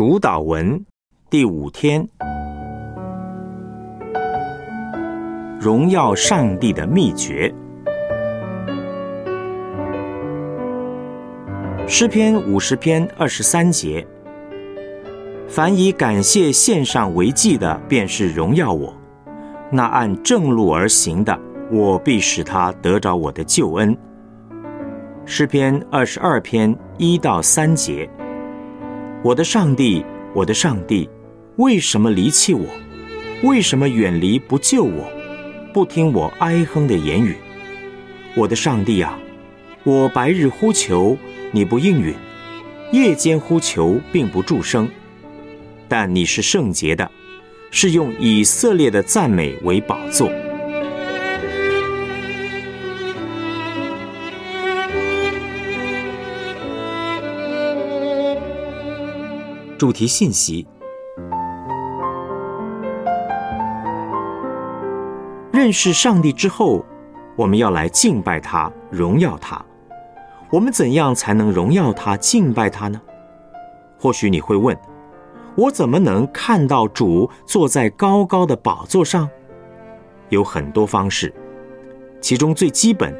主导文第五天，荣耀上帝的秘诀。诗篇五十篇二十三节：凡以感谢献上为祭的，便是荣耀我；那按正路而行的，我必使他得着我的救恩。诗篇二十二篇一到三节。我的上帝，我的上帝，为什么离弃我？为什么远离不救我？不听我哀哼的言语？我的上帝啊，我白日呼求你不应允，夜间呼求并不助声。但你是圣洁的，是用以色列的赞美为宝座。主题信息：认识上帝之后，我们要来敬拜他、荣耀他。我们怎样才能荣耀他、敬拜他呢？或许你会问：我怎么能看到主坐在高高的宝座上？有很多方式，其中最基本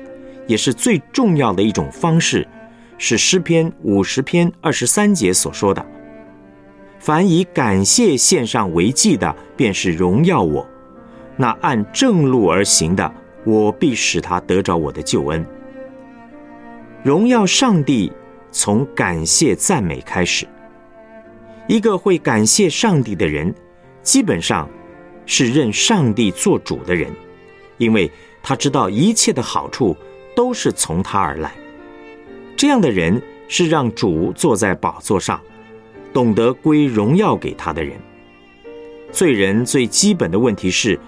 也是最重要的一种方式，是诗篇五十篇二十三节所说的。凡以感谢献上为祭的，便是荣耀我；那按正路而行的，我必使他得着我的救恩。荣耀上帝，从感谢赞美开始。一个会感谢上帝的人，基本上是认上帝做主的人，因为他知道一切的好处都是从他而来。这样的人是让主坐在宝座上。懂得归荣耀给他的人，罪人最基本的问题是，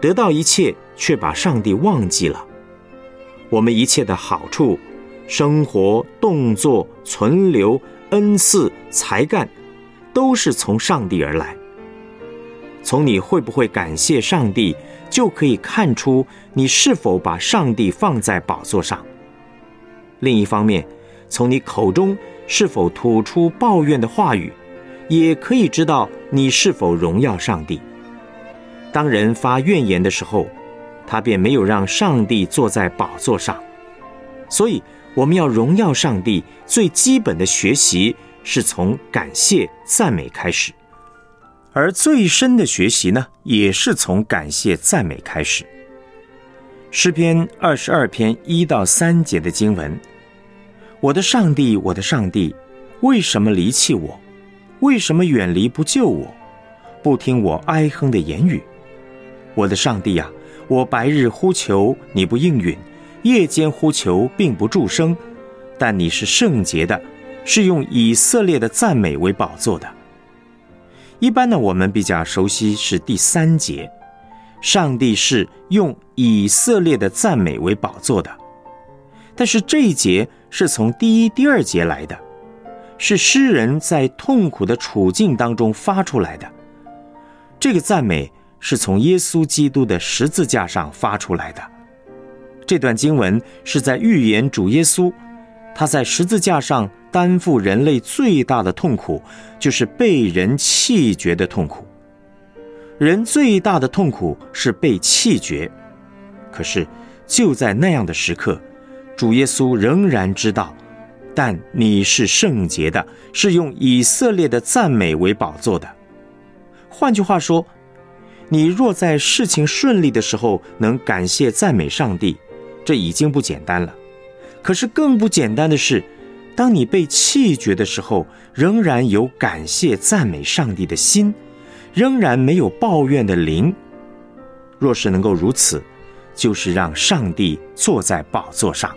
得到一切却把上帝忘记了。我们一切的好处、生活、动作、存留、恩赐、才干，都是从上帝而来。从你会不会感谢上帝，就可以看出你是否把上帝放在宝座上。另一方面，从你口中。是否吐出抱怨的话语，也可以知道你是否荣耀上帝。当人发怨言的时候，他便没有让上帝坐在宝座上。所以，我们要荣耀上帝，最基本的学习是从感谢赞美开始，而最深的学习呢，也是从感谢赞美开始。诗篇二十二篇一到三节的经文。我的上帝，我的上帝，为什么离弃我？为什么远离不救我？不听我哀哼的言语？我的上帝呀，我白日呼求你不应允，夜间呼求并不助声。但你是圣洁的，是用以色列的赞美为宝座的。一般呢，我们比较熟悉是第三节，上帝是用以色列的赞美为宝座的。但是这一节。是从第一、第二节来的，是诗人在痛苦的处境当中发出来的。这个赞美是从耶稣基督的十字架上发出来的。这段经文是在预言主耶稣，他在十字架上担负人类最大的痛苦，就是被人弃绝的痛苦。人最大的痛苦是被弃绝，可是就在那样的时刻。主耶稣仍然知道，但你是圣洁的，是用以色列的赞美为宝座的。换句话说，你若在事情顺利的时候能感谢赞美上帝，这已经不简单了。可是更不简单的是，当你被弃绝的时候，仍然有感谢赞美上帝的心，仍然没有抱怨的灵。若是能够如此，就是让上帝坐在宝座上。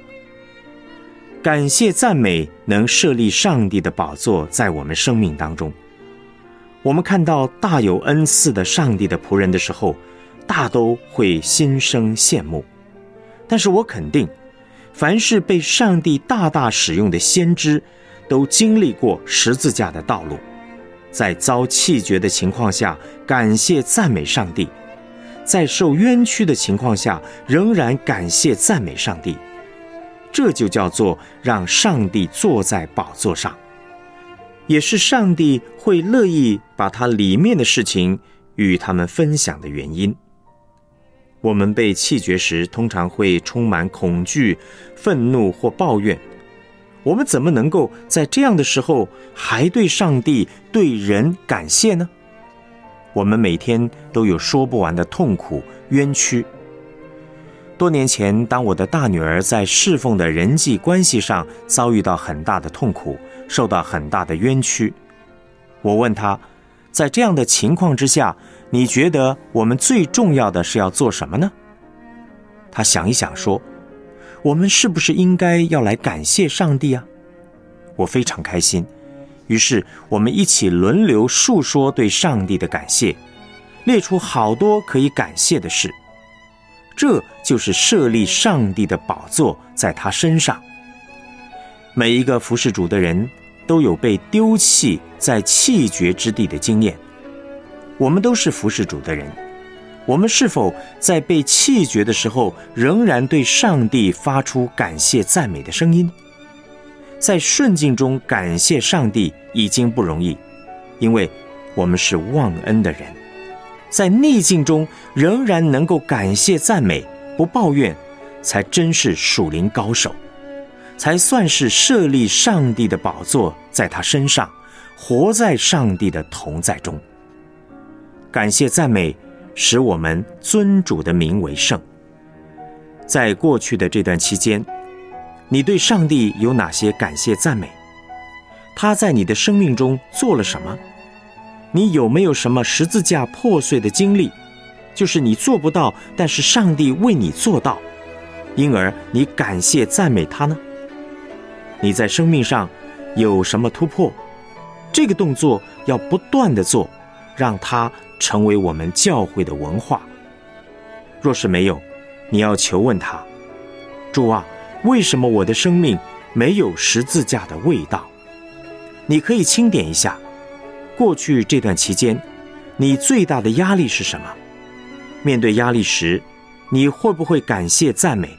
感谢赞美能设立上帝的宝座在我们生命当中。我们看到大有恩赐的上帝的仆人的时候，大都会心生羡慕。但是我肯定，凡是被上帝大大使用的先知，都经历过十字架的道路，在遭弃绝的情况下，感谢赞美上帝；在受冤屈的情况下，仍然感谢赞美上帝。这就叫做让上帝坐在宝座上。也是上帝会乐意把他里面的事情与他们分享的原因。我们被气绝时，通常会充满恐惧、愤怒或抱怨。我们怎么能够在这样的时候还对上帝、对人感谢呢？我们每天都有说不完的痛苦、冤屈。多年前，当我的大女儿在侍奉的人际关系上遭遇到很大的痛苦，受到很大的冤屈，我问她，在这样的情况之下，你觉得我们最重要的是要做什么呢？她想一想说。我们是不是应该要来感谢上帝啊？我非常开心，于是我们一起轮流述说对上帝的感谢，列出好多可以感谢的事。这就是设立上帝的宝座在他身上。每一个服侍主的人都有被丢弃在弃绝之地的经验，我们都是服侍主的人。我们是否在被弃绝的时候，仍然对上帝发出感谢赞美的声音？在顺境中感谢上帝已经不容易，因为我们是忘恩的人；在逆境中仍然能够感谢赞美，不抱怨，才真是属灵高手，才算是设立上帝的宝座在他身上，活在上帝的同在中。感谢赞美。使我们尊主的名为圣。在过去的这段期间，你对上帝有哪些感谢赞美？他在你的生命中做了什么？你有没有什么十字架破碎的经历？就是你做不到，但是上帝为你做到，因而你感谢赞美他呢？你在生命上有什么突破？这个动作要不断的做，让它。成为我们教会的文化。若是没有，你要求问他：主啊，为什么我的生命没有十字架的味道？你可以清点一下，过去这段期间，你最大的压力是什么？面对压力时，你会不会感谢赞美，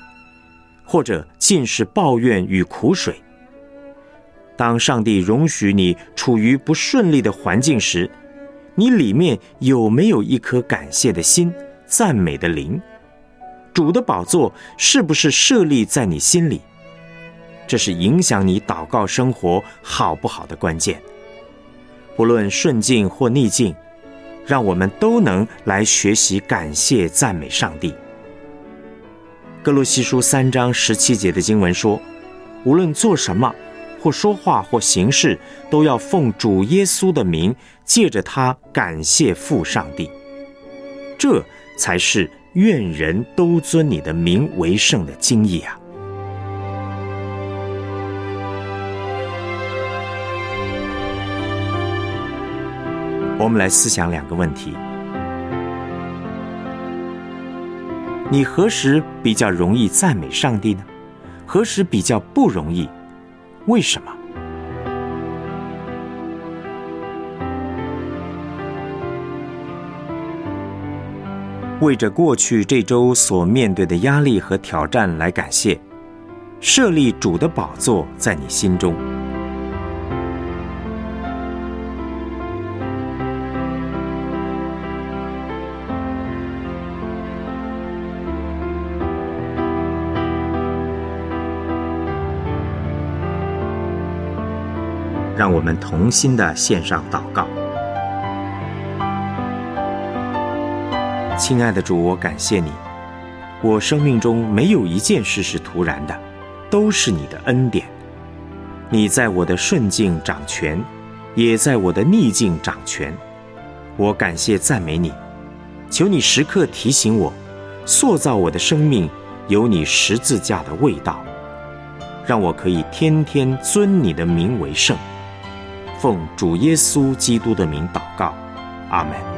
或者尽是抱怨与苦水？当上帝容许你处于不顺利的环境时，你里面有没有一颗感谢的心、赞美的灵？主的宝座是不是设立在你心里？这是影响你祷告生活好不好的关键。不论顺境或逆境，让我们都能来学习感谢、赞美上帝。哥罗西书三章十七节的经文说：“无论做什么。”或说话或行事，都要奉主耶稣的名，借着他感谢父上帝。这才是愿人都尊你的名为圣的经义啊！我们来思想两个问题：你何时比较容易赞美上帝呢？何时比较不容易？为什么？为着过去这周所面对的压力和挑战来感谢，设立主的宝座在你心中。让我们同心的献上祷告，亲爱的主，我感谢你。我生命中没有一件事是突然的，都是你的恩典。你在我的顺境掌权，也在我的逆境掌权。我感谢赞美你，求你时刻提醒我，塑造我的生命有你十字架的味道，让我可以天天尊你的名为圣。奉主耶稣基督的名祷告，阿门。